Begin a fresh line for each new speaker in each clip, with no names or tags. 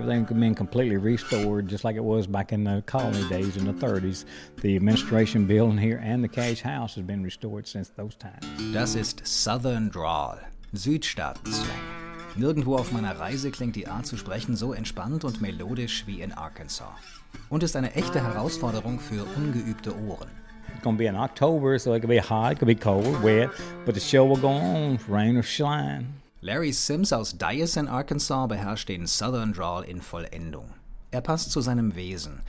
everything's been completely restored, just like it was back in the colony days in the 30s. The administration building here and the cash house has been restored since those times.
Das ist Southern Drawl, Südstaaten-Slang. Nirgendwo auf meiner Reise klingt die Art zu sprechen so entspannt und melodisch wie in Arkansas. Und ist eine echte Herausforderung für ungeübte Ohren.
It's gonna be in October, so it could be hot, it could be cold, wet, but the show will go on, rain or shine.
Larry Sims aus Dyess in Arkansas beherrscht den Southern Drawl in Vollendung. Er passt zu seinem Wesen.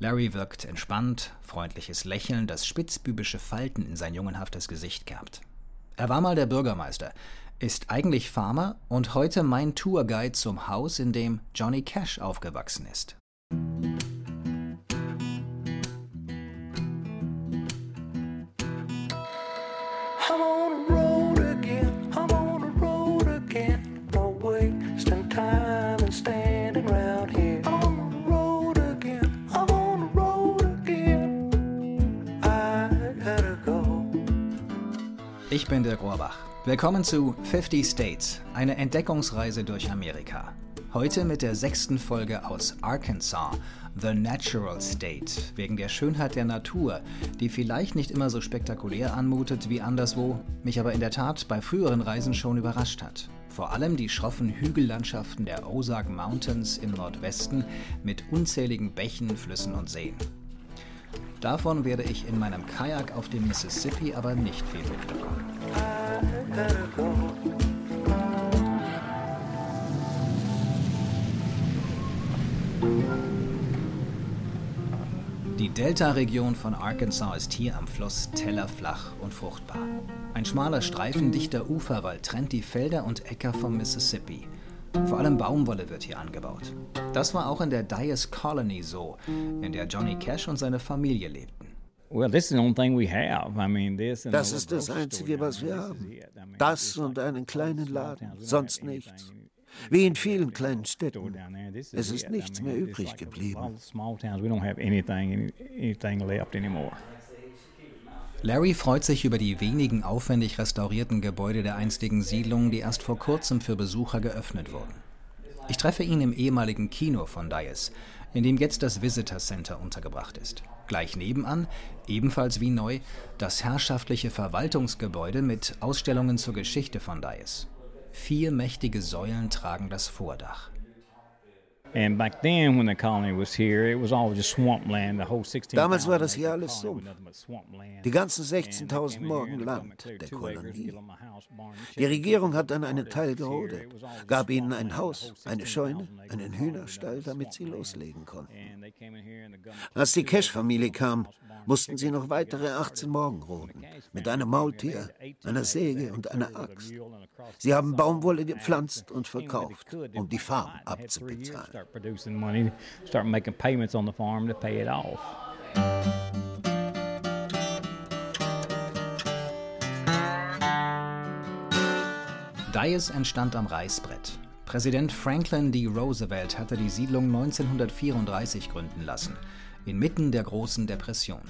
Larry wirkt entspannt, freundliches Lächeln, das spitzbübische Falten in sein jungenhaftes Gesicht kerbt. Er war mal der Bürgermeister, ist eigentlich Farmer und heute mein Tourguide zum Haus, in dem Johnny Cash aufgewachsen ist.
I'm on
bin der Rohrbach. Willkommen zu 50 States, eine Entdeckungsreise durch Amerika. Heute mit der sechsten Folge aus Arkansas, The Natural State, wegen der Schönheit der Natur, die vielleicht nicht immer so spektakulär anmutet wie anderswo, mich aber in der Tat bei früheren Reisen schon überrascht hat. Vor allem die schroffen Hügellandschaften der Ozark Mountains im Nordwesten mit unzähligen Bächen, Flüssen und Seen. Davon werde ich in meinem Kajak auf dem Mississippi aber nicht viel mitbekommen. Die Delta-Region von Arkansas ist hier am Fluss tellerflach und fruchtbar. Ein schmaler Streifen dichter Uferwald trennt die Felder und Äcker vom Mississippi. Vor allem Baumwolle wird hier angebaut. Das war auch in der Dyess Colony so, in der Johnny Cash und seine Familie lebten.
Well, this is the only thing we have. I mean, this and
Das
a
ist das Einzige, was wir haben. Das und einen kleinen Laden, sonst nichts. Wie in vielen kleinen Städten. Es
is
ist nichts mehr übrig geblieben.
Larry freut sich über die wenigen aufwendig restaurierten Gebäude der einstigen Siedlung, die erst vor kurzem für Besucher geöffnet wurden. Ich treffe ihn im ehemaligen Kino von Dyess, in dem jetzt das Visitor Center untergebracht ist. Gleich nebenan, ebenfalls wie neu, das herrschaftliche Verwaltungsgebäude mit Ausstellungen zur Geschichte von Dyess. Vier mächtige Säulen tragen das Vordach.
Damals war das hier alles
colony was
Sumpf. Die ganzen
And they
16.000
came in here
Morgen Land der Kolonie. Die Regierung hat dann einen Teil gerodet, gab ihnen ein Haus, eine
16,000
Scheune, einen
all
Hühnerstall, damit sie loslegen konnten. Als die Cash-Familie kam, mussten sie noch weitere 18 Morgen roden, mit einem Maultier, einer Säge und einer Axt. Sie haben Baumwolle gepflanzt und verkauft, um die Farm abzubezahlen.
Start producing money, start making payments on the farm to pay it off.
Dyess entstand am Reißbrett. Präsident Franklin D. Roosevelt hatte die Siedlung 1934 gründen lassen, inmitten der großen Depression.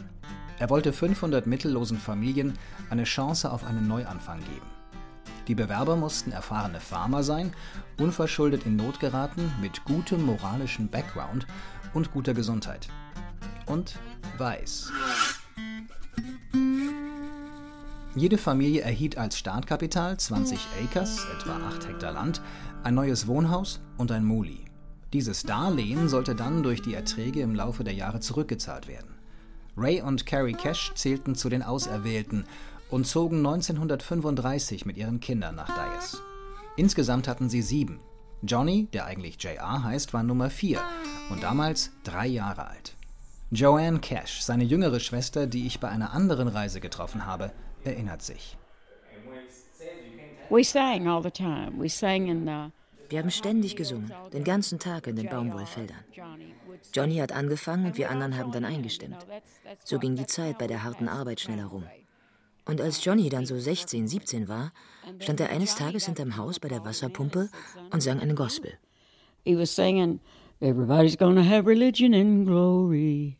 Er wollte 500 mittellosen Familien eine Chance auf einen Neuanfang geben. Die Bewerber mussten erfahrene Farmer sein, unverschuldet in Not geraten, mit gutem moralischen Background und guter Gesundheit. Und weiß. Jede Familie erhielt als Startkapital 20 Acres, etwa 8 Hektar Land, ein neues Wohnhaus und ein Muli. Dieses Darlehen sollte dann durch die Erträge im Laufe der Jahre zurückgezahlt werden. Ray und Carrie Cash zählten zu den Auserwählten und zogen 1935 mit ihren Kindern nach Dyess. Insgesamt hatten sie sieben. Johnny, der eigentlich JR heißt, war Nummer vier und damals drei Jahre alt. Joanne Cash, seine jüngere Schwester, die ich bei einer anderen Reise getroffen habe, erinnert sich.
We sang all the time. We sang in the.
Wir haben ständig gesungen, den ganzen Tag in den Baumwollfeldern. Johnny hat angefangen und wir anderen haben dann eingestimmt. So ging die Zeit bei der harten Arbeit schneller rum. Und als Johnny dann so 16, 17 war, stand er eines Tages hinterm Haus bei der Wasserpumpe und sang einen Gospel.
He was singing, "Everybody's gonna have religion and glory."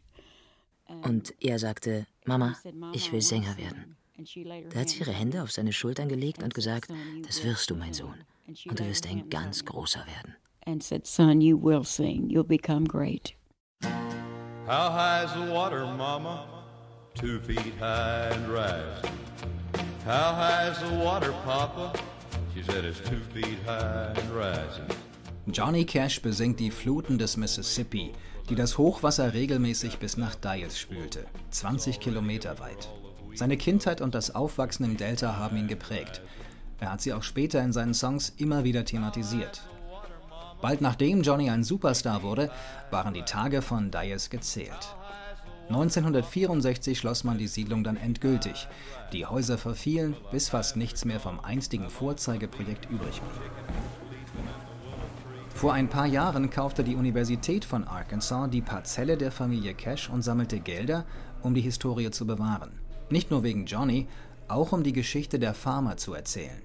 Und er sagte, Mama, ich will Sänger werden. Da hat sie ihre Hände auf seine Schultern gelegt und gesagt, das wirst du, mein Sohn. Und du wirst ein ganz großer werden.
and said, Son, you will sing. You'll become great.
How high is the water, Mama? Two feet high and rising. How high is the water, Papa? She said it's two feet high and rising.
Johnny Cash besingt die Fluten des Mississippi, die das Hochwasser regelmäßig bis nach Dias spülte, 20 Kilometer weit. Seine Kindheit und das Aufwachsen im Delta haben ihn geprägt. Er hat sie auch später in seinen Songs immer wieder thematisiert. Bald nachdem Johnny ein Superstar wurde, waren die Tage von Dias gezählt. 1964 schloss man die Siedlung dann endgültig. Die Häuser verfielen, bis fast nichts mehr vom einstigen Vorzeigeprojekt übrig blieb. Vor ein paar Jahren kaufte die Universität von Arkansas die Parzelle der Familie Cash und sammelte Gelder, um die Historie zu bewahren. Nicht nur wegen Johnny, auch um die Geschichte der Farmer zu erzählen.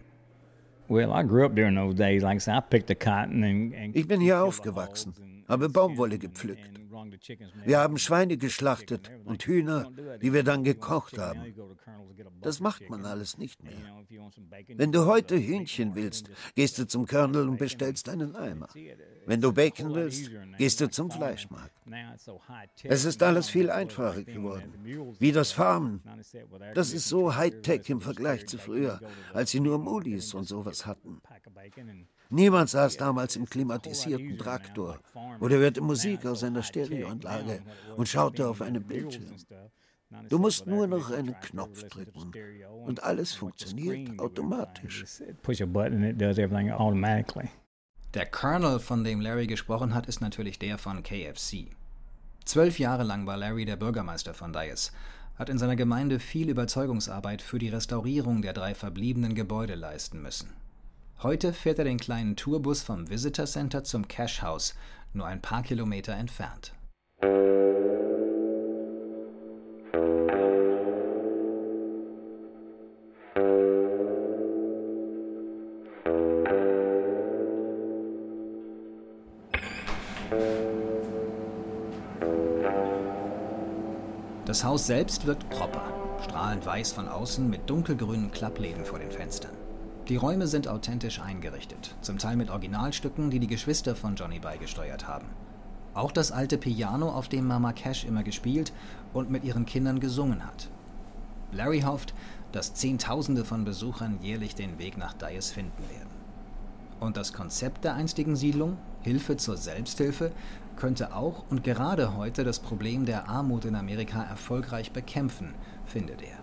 Ich bin hier aufgewachsen, habe Baumwolle gepflückt. Wir haben Schweine geschlachtet und Hühner, die wir dann gekocht haben. Das macht man alles nicht mehr. Wenn du heute Hühnchen willst, gehst du zum Colonel und bestellst einen Eimer. Wenn du Bacon willst, gehst du zum Fleischmarkt. Es ist alles viel einfacher geworden. Wie das Farmen. Das ist so Hightech im Vergleich zu früher, als sie nur Mulis und sowas hatten. Niemand saß damals im klimatisierten Traktor oder hörte Musik aus einer Stereoanlage und schaute auf einen Bildschirm. Du musst nur noch einen Knopf drücken und alles funktioniert automatisch.
Der Colonel, von dem Larry gesprochen hat, ist natürlich der von KFC. Zwölf Jahre lang war Larry der Bürgermeister von Dias, hat in seiner Gemeinde viel Überzeugungsarbeit für die Restaurierung der drei verbliebenen Gebäude leisten müssen. Heute fährt er den kleinen Tourbus vom Visitor Center zum Cash House, nur ein paar Kilometer entfernt. Das Haus selbst wirkt proper, strahlend weiß von außen mit dunkelgrünen Klappläden vor den Fenstern. Die Räume sind authentisch eingerichtet, zum Teil mit Originalstücken, die die Geschwister von Johnny beigesteuert haben. Auch das alte Piano, auf dem Mama Cash immer gespielt und mit ihren Kindern gesungen hat. Larry hofft, dass Zehntausende von Besuchern jährlich den Weg nach Dias finden werden. Und das Konzept der einstigen Siedlung, Hilfe zur Selbsthilfe, könnte auch und gerade heute das Problem der Armut in Amerika erfolgreich bekämpfen, findet er.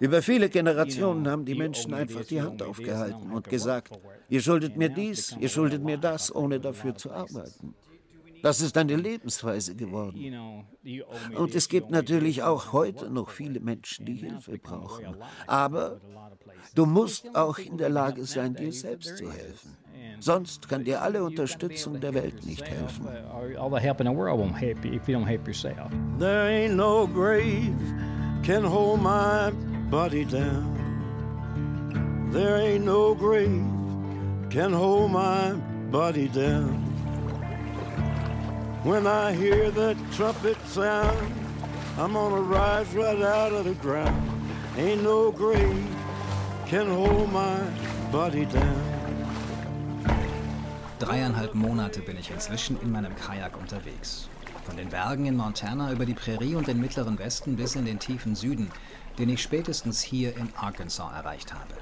Über viele Generationen haben die Menschen einfach die Hand aufgehalten und gesagt, ihr schuldet mir dies, ihr schuldet mir das, ohne dafür zu arbeiten. Das ist eine Lebensweise geworden. Und es gibt natürlich auch heute noch viele Menschen, die Hilfe brauchen. Aber du musst auch in der Lage sein, dir selbst zu helfen. Sonst kann dir alle Unterstützung der Welt nicht helfen.
There ain't no grave can hold my body down. There ain't no grave can hold my body down. When I hear that trumpet sound, I'm gonna rise right out of the ground. Ain't no grave can hold my body down.
Dreieinhalb Monate bin ich inzwischen in meinem Kajak unterwegs. Von den Bergen in Montana über die Prärie und den mittleren Westen bis in den tiefen Süden, den ich spätestens hier in Arkansas erreicht habe.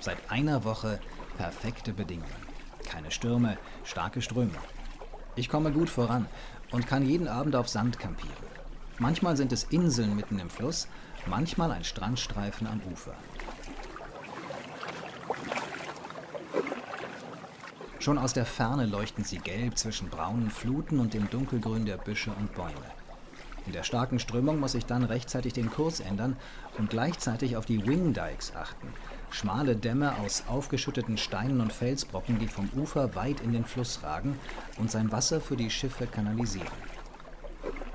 Seit einer Woche perfekte Bedingungen. Keine Stürme, starke Ströme. Ich komme gut voran und kann jeden Abend auf Sand campieren. Manchmal sind es Inseln mitten im Fluss, manchmal ein Strandstreifen am Ufer. Schon aus der Ferne leuchten sie gelb zwischen braunen Fluten und dem Dunkelgrün der Büsche und Bäume. In der starken Strömung muss ich dann rechtzeitig den Kurs ändern und gleichzeitig auf die Wingdikes achten. Schmale Dämme aus aufgeschütteten Steinen und Felsbrocken, die vom Ufer weit in den Fluss ragen und sein Wasser für die Schiffe kanalisieren.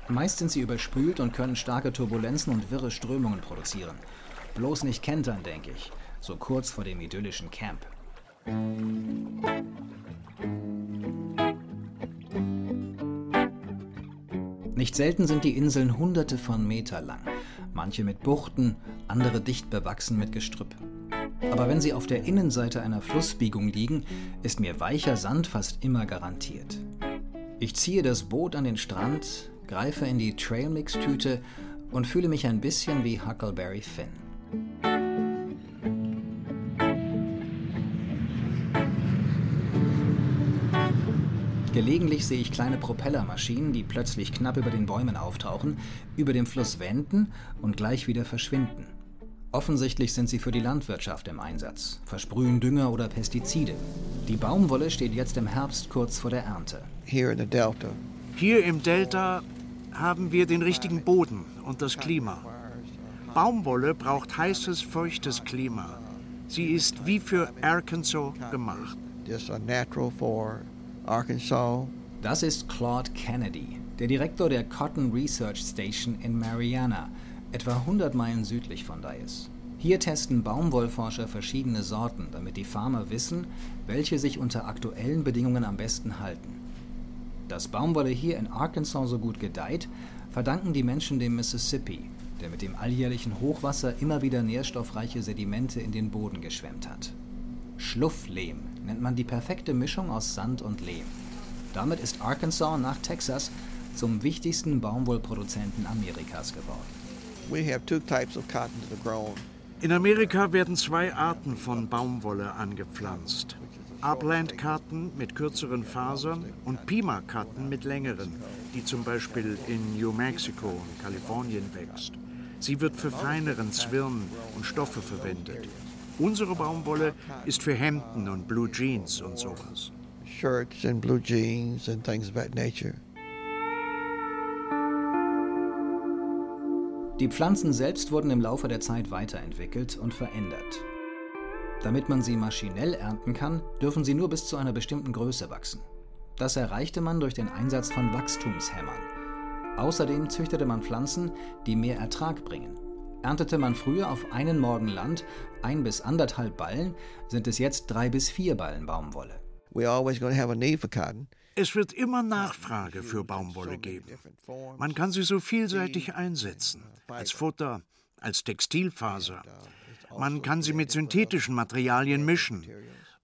Meist sind sie überspült und können starke Turbulenzen und wirre Strömungen produzieren. Bloß nicht kentern, denke ich, so kurz vor dem idyllischen Camp. Nicht selten sind die Inseln hunderte von Meter lang, manche mit Buchten, andere dicht bewachsen mit Gestrüpp. Aber wenn sie auf der Innenseite einer Flussbiegung liegen, ist mir weicher Sand fast immer garantiert. Ich ziehe das Boot an den Strand, greife in die Trailmix-Tüte und fühle mich ein bisschen wie Huckleberry Finn. Gelegentlich sehe ich kleine Propellermaschinen, die plötzlich knapp über den Bäumen auftauchen, über dem Fluss wenden und gleich wieder verschwinden. Offensichtlich sind sie für die Landwirtschaft im Einsatz, versprühen Dünger oder Pestizide. Die Baumwolle steht jetzt im Herbst kurz vor der Ernte.
Here in the Delta.
Hier im Delta haben wir den richtigen Boden und das Klima. Baumwolle braucht heißes, feuchtes Klima. Sie ist wie für Arkansas gemacht.
Das ist Claude Kennedy, der Direktor der Cotton Research Station in Mariana, etwa 100 Meilen südlich von Dyess. Hier testen Baumwollforscher verschiedene Sorten, damit die Farmer wissen, welche sich unter aktuellen Bedingungen am besten halten. Dass Baumwolle hier in Arkansas so gut gedeiht, verdanken die Menschen dem Mississippi, der mit dem alljährlichen Hochwasser immer wieder nährstoffreiche Sedimente in den Boden geschwemmt hat. Schlufflehm nennt man die perfekte Mischung aus Sand und Lehm. Damit ist Arkansas nach Texas zum wichtigsten Baumwollproduzenten Amerikas geworden.
In Amerika werden zwei Arten von Baumwolle angepflanzt. Upland-Karten mit kürzeren Fasern und Pima-Karten mit längeren, die zum Beispiel in New Mexico und Kalifornien wächst. Sie wird für feineren Zwirn und Stoffe verwendet. Unsere Baumwolle ist für Hemden und Blue Jeans und sowas.
Shirts and blue jeans and things of that nature.
Die Pflanzen selbst wurden im Laufe der Zeit weiterentwickelt und verändert. Damit man sie maschinell ernten kann, dürfen sie nur bis zu einer bestimmten Größe wachsen. Das erreichte man durch den Einsatz von Wachstumshämmern. Außerdem züchtete man Pflanzen, die mehr Ertrag bringen. Erntete man früher auf einen Morgen Land ein bis anderthalb Ballen, sind es jetzt drei bis vier Ballen Baumwolle.
Es wird immer Nachfrage für Baumwolle geben. Man kann sie so vielseitig einsetzen. Als Futter, als Textilfaser. Man kann sie mit synthetischen Materialien mischen.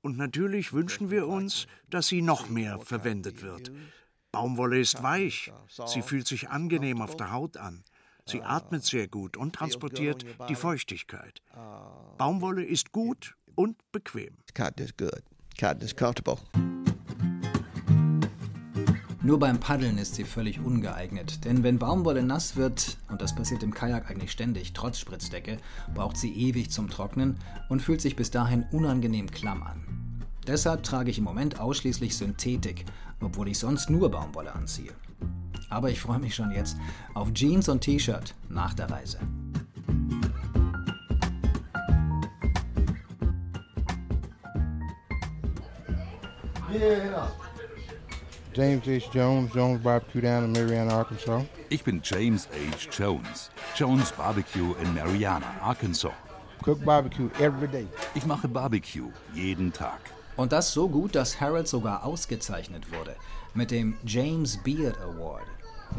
Und natürlich wünschen wir uns, dass sie noch mehr verwendet wird. Baumwolle ist weich. Sie fühlt sich angenehm auf der Haut an. Sie atmet sehr gut und transportiert die Feuchtigkeit. Baumwolle ist gut und bequem.
Cotton is good. Cotton is comfortable.
Nur beim Paddeln ist sie völlig ungeeignet, denn wenn Baumwolle nass wird, und das passiert im Kajak eigentlich ständig, trotz Spritzdecke, braucht sie ewig zum Trocknen und fühlt sich bis dahin unangenehm klamm an. Deshalb trage ich im Moment ausschließlich Synthetik, obwohl ich sonst nur Baumwolle anziehe. Aber ich freue mich schon jetzt auf Jeans und T-Shirt nach der Reise.
James H. Jones, Jones Barbecue down in Mariana, Arkansas.
Ich bin James H. Jones. Jones Barbecue in Mariana, Arkansas.
Cook barbecue every day.
Ich mache Barbecue jeden Tag.
Und das so gut, dass Harold sogar ausgezeichnet wurde mit dem James Beard Award.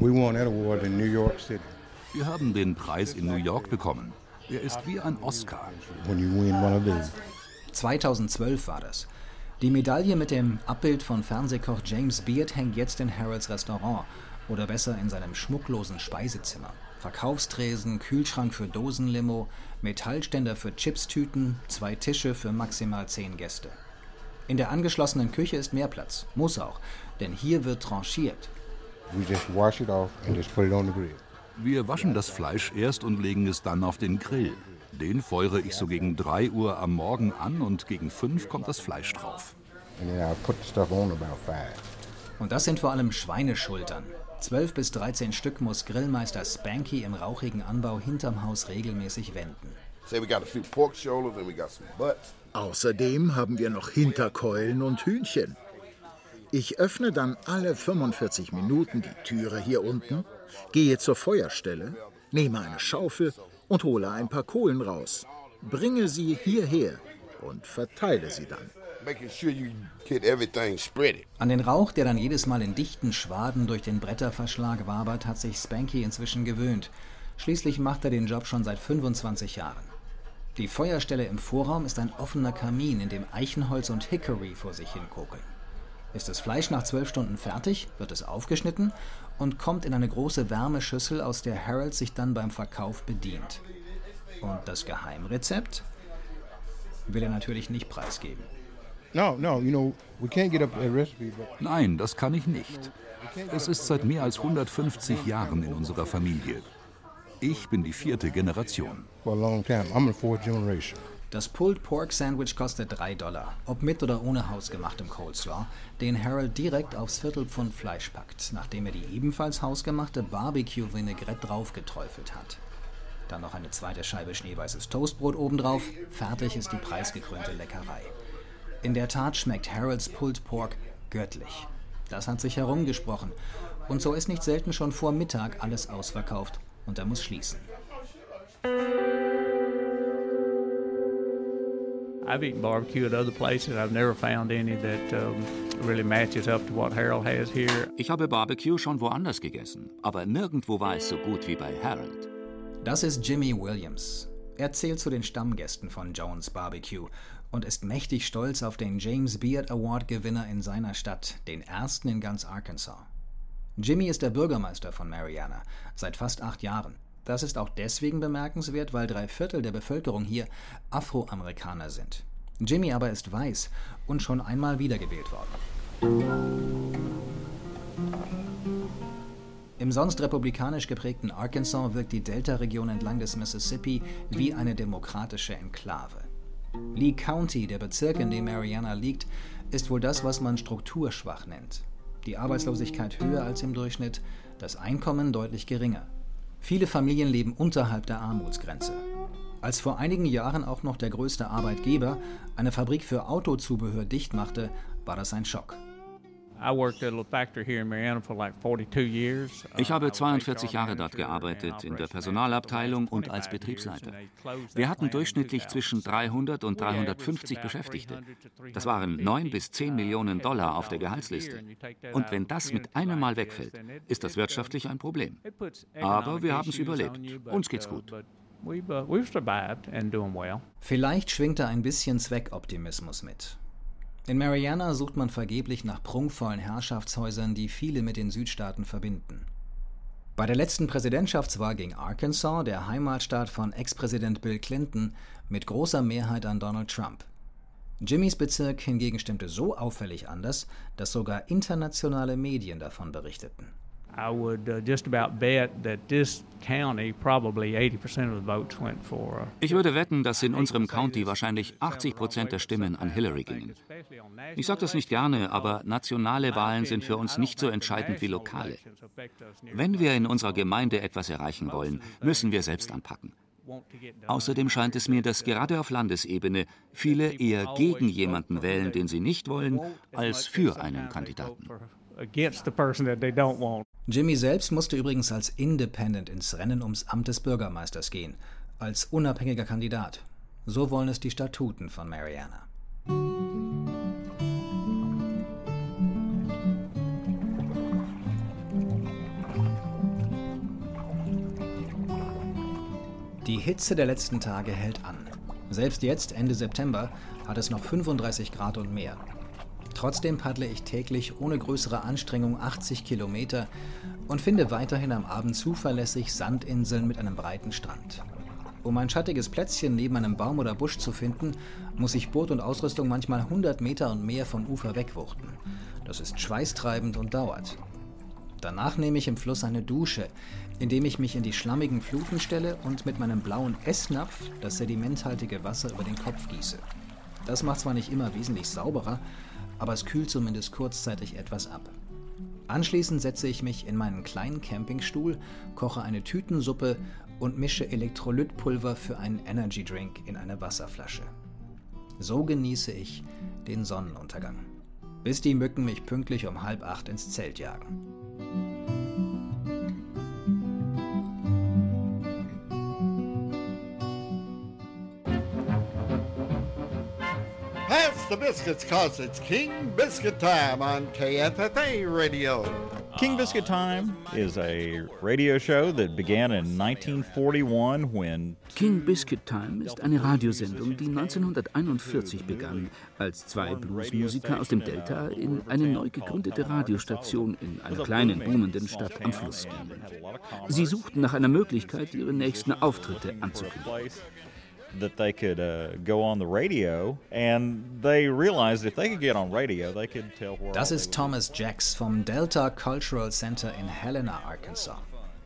We won that award in New York City.
Wir haben den Preis in New York bekommen. Er ist wie ein Oscar.
When you win one of these.
2012 war das. Die Medaille mit dem Abbild von Fernsehkoch James Beard hängt jetzt in Harolds Restaurant oder besser in seinem schmucklosen Speisezimmer. Verkaufstresen, Kühlschrank für Dosenlimo, Metallständer für Chipstüten, zwei Tische für maximal zehn Gäste. In der angeschlossenen Küche ist mehr Platz, muss auch, denn hier wird tranchiert.
Wir waschen das Fleisch erst und legen es dann auf den Grill. Den feuere ich so gegen 3 Uhr am Morgen an und gegen 5 kommt das Fleisch drauf.
Und das sind vor allem Schweineschultern. 12 bis 13 Stück muss Grillmeister Spanky im rauchigen Anbau hinterm Haus regelmäßig wenden.
Außerdem haben wir noch Hinterkeulen und Hühnchen. Ich öffne dann alle 45 Minuten die Türe hier unten, gehe zur Feuerstelle, nehme eine Schaufel und hole ein paar Kohlen raus, bringe sie hierher und verteile sie dann.
Making sure you get everything spreaded.
An den Rauch, der dann jedes Mal in dichten Schwaden durch den Bretterverschlag wabert, hat sich Spanky inzwischen gewöhnt. Schließlich macht er den Job schon seit 25 Jahren. Die Feuerstelle im Vorraum ist ein offener Kamin, in dem Eichenholz und Hickory vor sich hinkokeln. Ist das Fleisch nach zwölf Stunden fertig, wird es aufgeschnitten und kommt in eine große Wärmeschüssel, aus der Harold sich dann beim Verkauf bedient. Und das Geheimrezept will er natürlich nicht preisgeben.
No, no, you know, we can't get up a recipe, but
Nein, das kann ich nicht. Es ist seit mehr als 150 Jahren in unserer Familie. Ich bin die vierte Generation.
for a long time. I'm the fourth generation.
Das Pulled Pork Sandwich kostet 3 Dollar, ob mit oder ohne hausgemachtem Coleslaw, den Harold direkt aufs Viertelpfund Fleisch packt, nachdem er die ebenfalls hausgemachte Barbecue-Vinaigrette draufgeträufelt hat. Dann noch eine zweite Scheibe schneeweißes Toastbrot obendrauf, fertig ist die preisgekrönte Leckerei. In der Tat schmeckt Harolds Pulled Pork göttlich. Das hat sich herumgesprochen. Und so ist nicht selten schon vor Mittag alles ausverkauft und er muss schließen.
I've eaten barbecue at other places. I've never found any that um, really matches up to what Harold has here.
Ich habe Barbecue schon woanders gegessen, aber nirgendwo war es so gut wie bei Harold.
Das ist Jimmy Williams. Er zählt zu den Stammgästen von Jones Barbecue und ist mächtig stolz auf den James Beard Award Gewinner in seiner Stadt, den ersten in ganz Arkansas. Jimmy ist der Bürgermeister von Mariana seit fast acht Jahren. Das ist auch deswegen bemerkenswert, weil drei Viertel der Bevölkerung hier Afroamerikaner sind. Jimmy aber ist weiß und schon einmal wiedergewählt worden. Im sonst republikanisch geprägten Arkansas wirkt die Delta-Region entlang des Mississippi wie eine demokratische Enklave. Lee County, der Bezirk, in dem Mariana liegt, ist wohl das, was man strukturschwach nennt. Die Arbeitslosigkeit höher als im Durchschnitt, das Einkommen deutlich geringer. Viele Familien leben unterhalb der Armutsgrenze. Als vor einigen Jahren auch noch der größte Arbeitgeber eine Fabrik für Autozubehör dicht machte, war das ein Schock.
Ich habe 42 Jahre dort gearbeitet, in der Personalabteilung und als Betriebsleiter. Wir hatten durchschnittlich zwischen 300 und 350 Beschäftigte. Das waren 9 bis 10 Millionen Dollar auf der Gehaltsliste. Und wenn das mit einem Mal wegfällt, ist das wirtschaftlich ein Problem. Aber wir haben es überlebt. Uns geht's gut.
Uh, we've survived and doing well.
Vielleicht schwingt da ein bisschen Zweckoptimismus mit. In Mariana sucht man vergeblich nach prunkvollen Herrschaftshäusern, die viele mit den Südstaaten verbinden. Bei der letzten Präsidentschaftswahl ging Arkansas, der Heimatstaat von Ex-Präsident Bill Clinton, mit großer Mehrheit an Donald Trump. Jimmys Bezirk hingegen stimmte so auffällig anders, dass sogar internationale Medien davon berichteten.
I would uh, just about bet that this county, probably 80% of the votes went for. Uh,
Ich würde wetten, dass in unserem County wahrscheinlich 80 Prozent der Stimmen an Hillary gingen. Ich sage das nicht gerne, aber nationale Wahlen sind für uns nicht so entscheidend wie lokale. Wenn wir in unserer Gemeinde etwas erreichen wollen, müssen wir selbst anpacken. Außerdem scheint es mir, dass gerade auf Landesebene viele eher gegen jemanden wählen, den sie nicht wollen, als für einen Kandidaten.
against the person that they don't want.
Jimmy selbst musste übrigens als Independent ins Rennen ums Amt des Bürgermeisters gehen, als unabhängiger Kandidat. So wollen es die Statuten von Mariana. Die Hitze der letzten Tage hält an. Selbst jetzt, Ende September, hat es noch 35 Grad und mehr. Trotzdem paddle ich täglich ohne größere Anstrengung 80 Kilometer und finde weiterhin am Abend zuverlässig Sandinseln mit einem breiten Strand. Um ein schattiges Plätzchen neben einem Baum oder Busch zu finden, muss ich Boot und Ausrüstung manchmal 100 Meter und mehr vom Ufer wegwuchten. Das ist schweißtreibend und dauert. Danach nehme ich im Fluss eine Dusche, indem ich mich in die schlammigen Fluten stelle und mit meinem blauen Essnapf das sedimenthaltige Wasser über den Kopf gieße. Das macht zwar nicht immer wesentlich sauberer, aber es kühlt zumindest kurzzeitig etwas ab. Anschließend setze ich mich in meinen kleinen Campingstuhl, koche eine Tütensuppe und mische Elektrolytpulver für einen Energy Drink in eine Wasserflasche. So genieße ich den Sonnenuntergang, bis die Mücken mich pünktlich um halb acht ins Zelt jagen.
The biscuits, cause it's King Biscuit time on KFFA Radio. King Biscuit Time is a radio show that began in 1941 when
King Biscuit Time ist eine Radiosendung, die 1941 begann, als zwei Bluesmusiker aus dem Delta in eine neu gegründete Radiostation in einer kleinen boomenden Stadt am Fluss gingen. Sie suchten nach einer Möglichkeit, ihre nächsten Auftritte anzukündigen.
That they could uh, go on the radio, and they realized if they could get on radio, they could tell where.
Das ist Thomas Jacks vom Delta Cultural Center in Helena, Arkansas.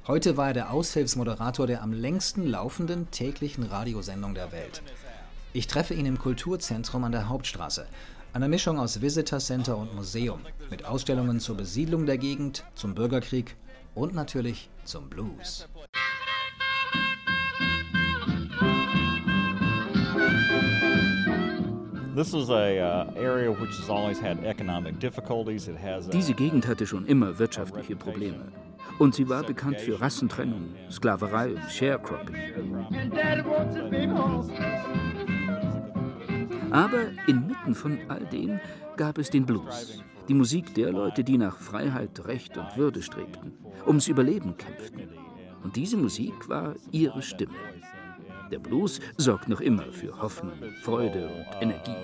Heute war er der Aushilfsmoderator der am längsten laufenden täglichen Radiosendung der Welt. Ich treffe ihn im Kulturzentrum an der Hauptstraße. Eine Mischung aus Visitor Center und Museum, mit Ausstellungen zur Besiedlung der Gegend, zum Bürgerkrieg und natürlich zum Blues.
Diese Gegend hatte schon immer wirtschaftliche Probleme. Und sie war bekannt für Rassentrennung, Sklaverei und Sharecropping. Aber inmitten von all dem gab es den Blues. Die Musik der Leute, die nach Freiheit, Recht und Würde strebten, ums Überleben kämpften. Und diese Musik war ihre Stimme. Der Blues sorgt noch immer für Hoffnung, Freude und Energie.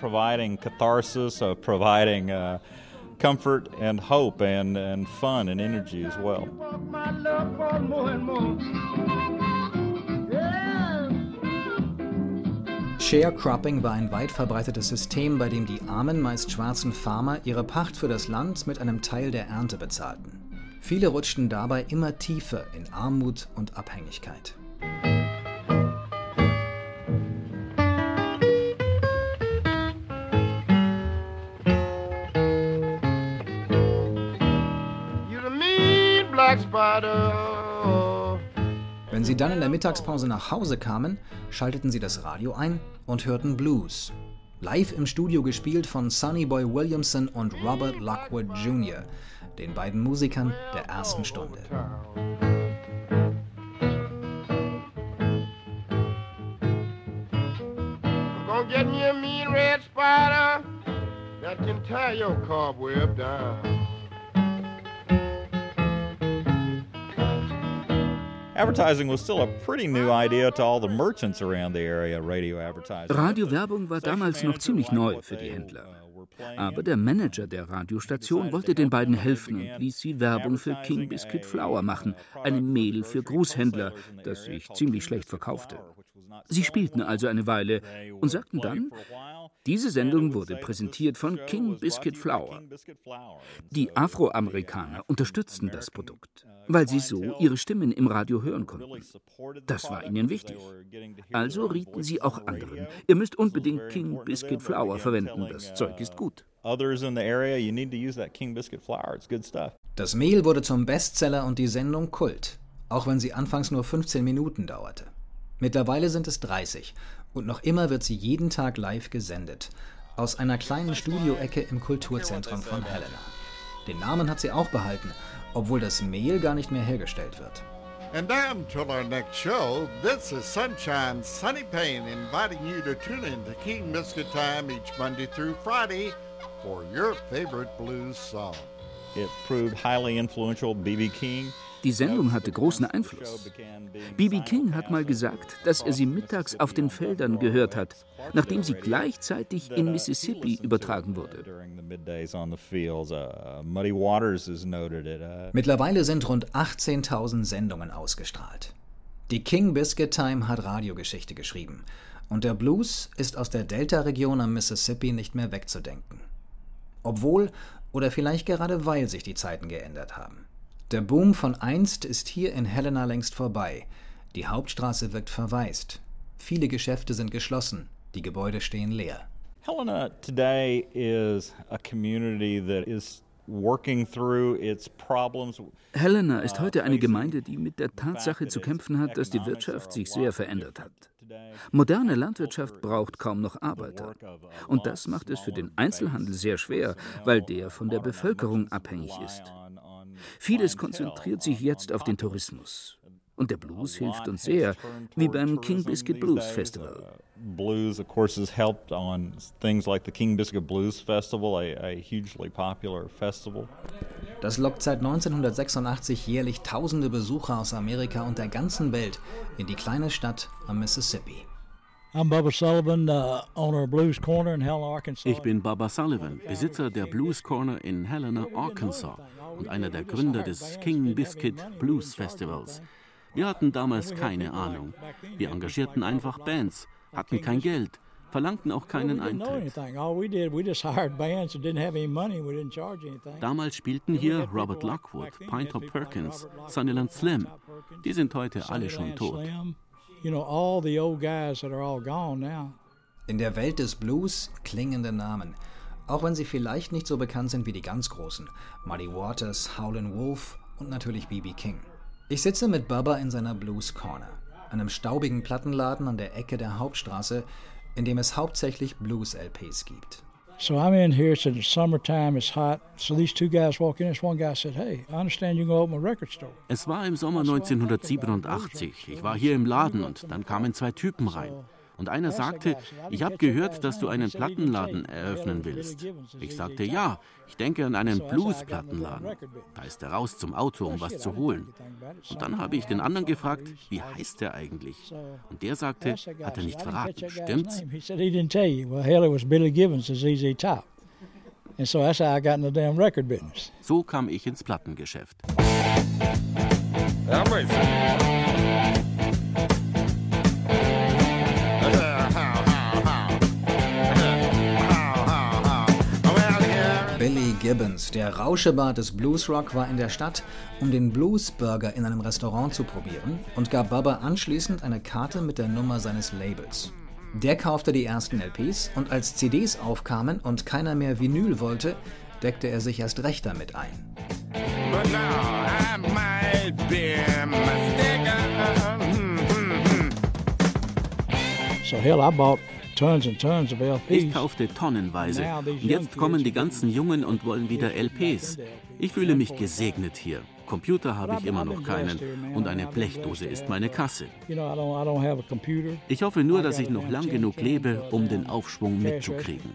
Providing catharsis, uh, providing uh, comfort and hope and, and fun and energy as well.
Sharecropping war ein weit verbreitetes System, bei dem die armen, meist schwarzen Farmer ihre Pacht für das Land mit einem Teil der Ernte bezahlten. Viele rutschten dabei immer tiefer in Armut und Abhängigkeit. Wenn sie dann in der Mittagspause nach Hause kamen, schalteten sie das Radio ein und hörten Blues. Live im Studio gespielt von Sonny Boy Williamson und Robert Lockwood Jr., den beiden Musikern der ersten Stunde.
Get me a mean red spider that can tie your cobweb down.
Advertising was still a pretty new idea to all the merchants around the area, radio advertising.
Radiowerbung war damals noch ziemlich neu für die Händler. Aber der Manager der Radiostation wollte den beiden helfen und ließ sie Werbung für King Biscuit Flour machen, einem Mehl für Großhändler, das sich ziemlich schlecht verkaufte. Sie spielten also eine Weile und sagten dann, diese Sendung wurde präsentiert von King Biscuit Flour. Die Afroamerikaner unterstützten das Produkt, weil sie so ihre Stimmen im Radio hören konnten. Das war ihnen wichtig. Also rieten sie auch anderen, ihr müsst unbedingt King Biscuit Flour verwenden, das Zeug ist gut.
Das Mehl wurde zum Bestseller und die Sendung Kult, auch wenn sie anfangs nur 15 Minuten dauerte. Mittlerweile sind es 30 und noch immer wird sie jeden Tag live gesendet. Aus einer kleinen Studioecke im Kulturzentrum von Helena. Den Namen hat sie auch behalten, obwohl das Mehl gar nicht mehr hergestellt wird.
And now until our next show, this is Sunshine Sunny Payne inviting you to tune in to King Biscuit Time each Monday through Friday for your favorite blues song.
It proved highly influential. B.B. King
Die Sendung hatte großen Einfluss. B.B. King hat mal gesagt, dass er sie mittags auf den Feldern gehört hat, nachdem sie gleichzeitig in Mississippi übertragen wurde.
Mittlerweile sind rund 18.000 Sendungen ausgestrahlt. Die King Biscuit Time hat Radiogeschichte geschrieben und der Blues ist aus der Delta-Region am Mississippi nicht mehr wegzudenken. Obwohl oder vielleicht gerade weil sich die Zeiten geändert haben. Der Boom von einst ist hier in Helena längst vorbei. Die Hauptstraße wirkt verwaist. Viele Geschäfte sind geschlossen. Die Gebäude stehen leer.
Helena today is a community that is working through its problems.
Helena ist heute eine Gemeinde, die mit der Tatsache zu kämpfen hat, dass die Wirtschaft sich sehr verändert hat. Moderne Landwirtschaft braucht kaum noch Arbeiter. Und das macht es für den Einzelhandel sehr schwer, weil der von der Bevölkerung abhängig ist. Vieles konzentriert sich jetzt auf den Tourismus. Und der Blues hilft uns sehr, wie beim King Biscuit Blues Festival.
Blues, of course, has helped on things like the King Biscuit Blues Festival, a, a hugely popular festival.
Das lockt seit 1986 jährlich tausende Besucher aus Amerika und der ganzen Welt in die kleine Stadt am Mississippi.
I'm Bubba Sullivan, uh, owner of Blues Corner in Helena, Arkansas.
Ich bin Bubba Sullivan, Besitzer der Blues Corner in Helena, Arkansas und einer der Gründer des King Biscuit Blues Festivals. Wir hatten damals keine Ahnung. Wir engagierten einfach Bands, hatten kein Geld, verlangten auch keinen Eintritt. Damals spielten hier Robert Lockwood, Pinetop Perkins, Sunnyland Slim. Die sind heute alle schon tot.
In der Welt des Blues klingende Namen. Auch wenn sie vielleicht nicht so bekannt sind wie die ganz großen. Muddy Waters, Howlin' Wolf und natürlich B.B. King. Ich sitze mit Bubba in seiner Blues Corner, einem staubigen Plattenladen an der Ecke der Hauptstraße, in dem es hauptsächlich Blues-LPs gibt.
So I'm in here, it's in the summertime, it's hot. So these two guys walk in. This one guy said, "Hey, I understand you can open a record store."
Es war im Sommer 1987. Ich war hier im Laden und dann kamen zwei Typen rein. Und einer sagte, ich habe gehört, dass du einen Plattenladen eröffnen willst. Ich sagte, ja, ich denke an einen Blues-Plattenladen. Da ist er raus zum Auto, um was zu holen. Und dann habe ich den anderen gefragt, wie heißt der eigentlich? Und der sagte, hat er nicht verraten, stimmt's? So kam ich ins Plattengeschäft.
Billy Gibbons, der Rauschebart des Bluesrock, war in der Stadt, um den Bluesburger in einem Restaurant zu probieren und gab Bubba anschließend eine Karte mit der Nummer seines Labels. Der kaufte die ersten LPs und als CDs aufkamen und keiner mehr Vinyl wollte, deckte er sich erst recht damit ein.
So hell, I bought tons and tons of LPs.
Ich kaufte tonnenweise. Und jetzt kommen die ganzen Jungen und wollen wieder LPs. Ich fühle mich gesegnet hier. Computer habe ich immer noch keinen und eine Blechdose ist meine Kasse. Ich hoffe nur, dass ich noch lang genug lebe, um den Aufschwung mitzukriegen.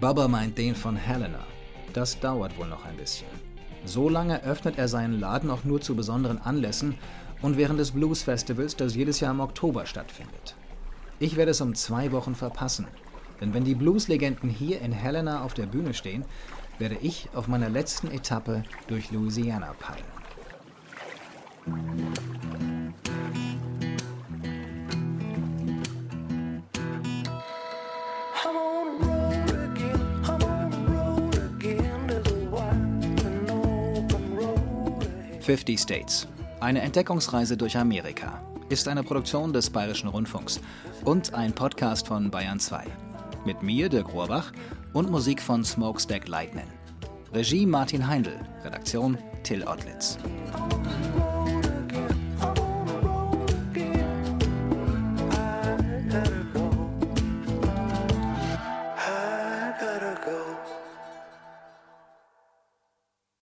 Bubba meint den von Helena. Das dauert wohl noch ein bisschen. So lange öffnet er seinen Laden auch nur zu besonderen Anlässen und während des Blues Festivals, das jedes Jahr im Oktober stattfindet. Ich werde es um zwei Wochen verpassen, denn wenn die Blues-Legenden hier in Helena auf der Bühne stehen, werde ich auf meiner letzten Etappe durch Louisiana peilen. 50 States. Eine Entdeckungsreise durch Amerika ist eine Produktion des Bayerischen Rundfunks und ein Podcast von Bayern 2. Mit mir, Dirk Rohrbach, und Musik von Smokestack Lightning. Regie Martin Heindl, Redaktion Till Ottlitz.